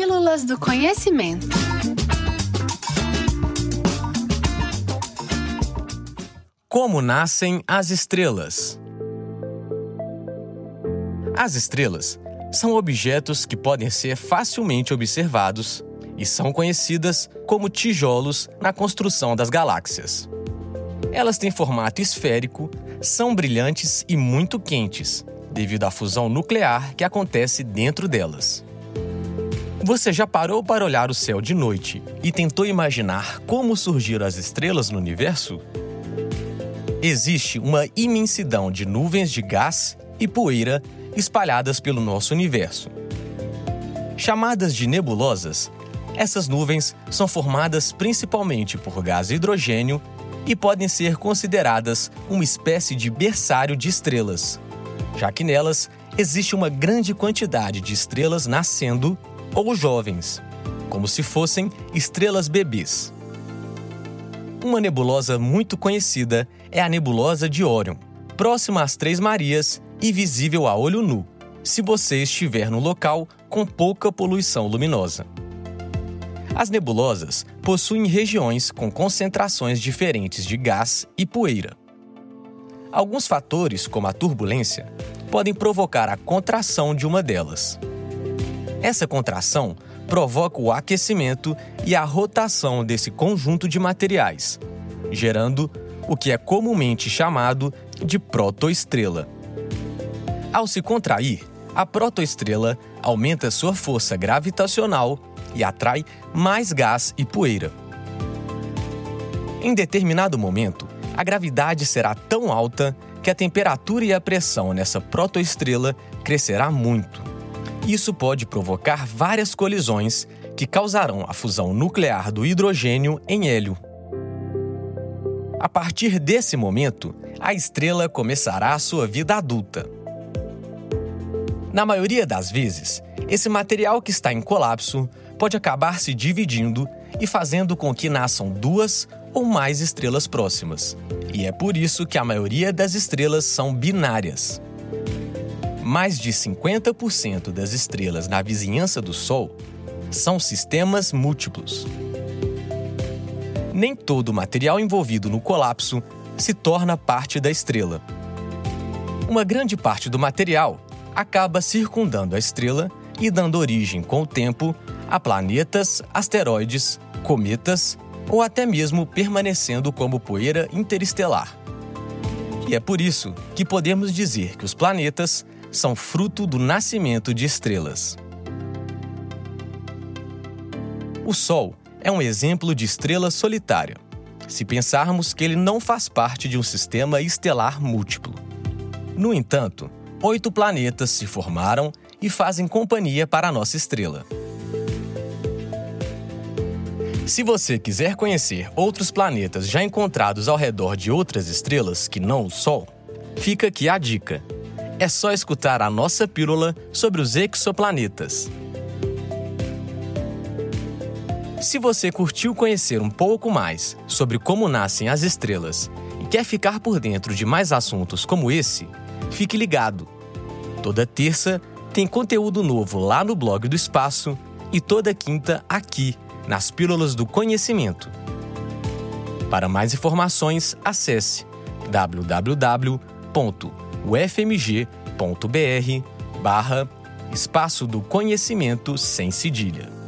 Pílulas do Conhecimento. Como nascem as estrelas? As estrelas são objetos que podem ser facilmente observados e são conhecidas como tijolos na construção das galáxias. Elas têm formato esférico, são brilhantes e muito quentes, devido à fusão nuclear que acontece dentro delas. Você já parou para olhar o céu de noite e tentou imaginar como surgiram as estrelas no universo? Existe uma imensidão de nuvens de gás e poeira espalhadas pelo nosso universo. Chamadas de nebulosas, essas nuvens são formadas principalmente por gás hidrogênio e podem ser consideradas uma espécie de berçário de estrelas, já que nelas existe uma grande quantidade de estrelas nascendo ou jovens, como se fossem estrelas bebês. Uma nebulosa muito conhecida é a nebulosa de Órion, próxima às Três Marias e visível a olho nu, se você estiver no local com pouca poluição luminosa. As nebulosas possuem regiões com concentrações diferentes de gás e poeira. Alguns fatores, como a turbulência, podem provocar a contração de uma delas. Essa contração provoca o aquecimento e a rotação desse conjunto de materiais, gerando o que é comumente chamado de protoestrela. Ao se contrair, a protoestrela aumenta sua força gravitacional e atrai mais gás e poeira. Em determinado momento, a gravidade será tão alta que a temperatura e a pressão nessa protoestrela crescerá muito. Isso pode provocar várias colisões que causarão a fusão nuclear do hidrogênio em hélio. A partir desse momento, a estrela começará a sua vida adulta. Na maioria das vezes, esse material que está em colapso pode acabar se dividindo e fazendo com que nasçam duas ou mais estrelas próximas. E é por isso que a maioria das estrelas são binárias. Mais de 50% das estrelas na vizinhança do Sol são sistemas múltiplos. Nem todo o material envolvido no colapso se torna parte da estrela. Uma grande parte do material acaba circundando a estrela e dando origem, com o tempo, a planetas, asteroides, cometas ou até mesmo permanecendo como poeira interestelar. E é por isso que podemos dizer que os planetas são fruto do nascimento de estrelas. O Sol é um exemplo de estrela solitária, se pensarmos que ele não faz parte de um sistema estelar múltiplo. No entanto, oito planetas se formaram e fazem companhia para a nossa estrela. Se você quiser conhecer outros planetas já encontrados ao redor de outras estrelas que não o Sol, fica aqui a dica. É só escutar a nossa pílula sobre os exoplanetas. Se você curtiu conhecer um pouco mais sobre como nascem as estrelas e quer ficar por dentro de mais assuntos como esse, fique ligado. Toda terça tem conteúdo novo lá no blog do Espaço e toda quinta aqui nas Pílulas do Conhecimento. Para mais informações, acesse www.ufmg.br barra Espaço do Conhecimento sem cedilha.